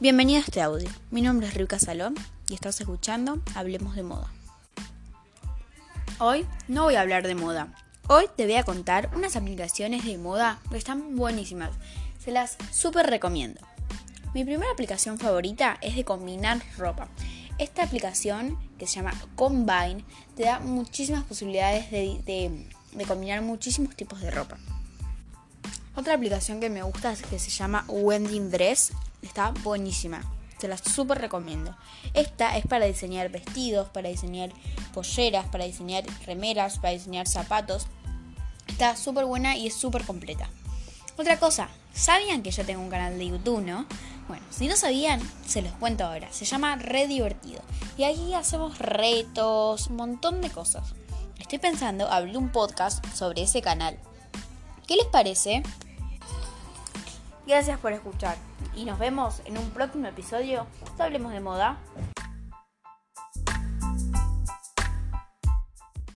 Bienvenido a este audio. Mi nombre es Rica Salón y estás escuchando Hablemos de Moda. Hoy no voy a hablar de moda. Hoy te voy a contar unas aplicaciones de moda que están buenísimas. Se las súper recomiendo. Mi primera aplicación favorita es de combinar ropa. Esta aplicación, que se llama Combine, te da muchísimas posibilidades de, de combinar muchísimos tipos de ropa. Otra aplicación que me gusta es que se llama Wending Dress. Está buenísima. Te la súper recomiendo. Esta es para diseñar vestidos, para diseñar polleras, para diseñar remeras, para diseñar zapatos. Está súper buena y es súper completa. Otra cosa, ¿sabían que yo tengo un canal de YouTube, no? Bueno, si no sabían, se los cuento ahora. Se llama Re Divertido. Y ahí hacemos retos, un montón de cosas. Estoy pensando abrir un podcast sobre ese canal. ¿Qué les parece? Gracias por escuchar y nos vemos en un próximo episodio. Hablemos de moda.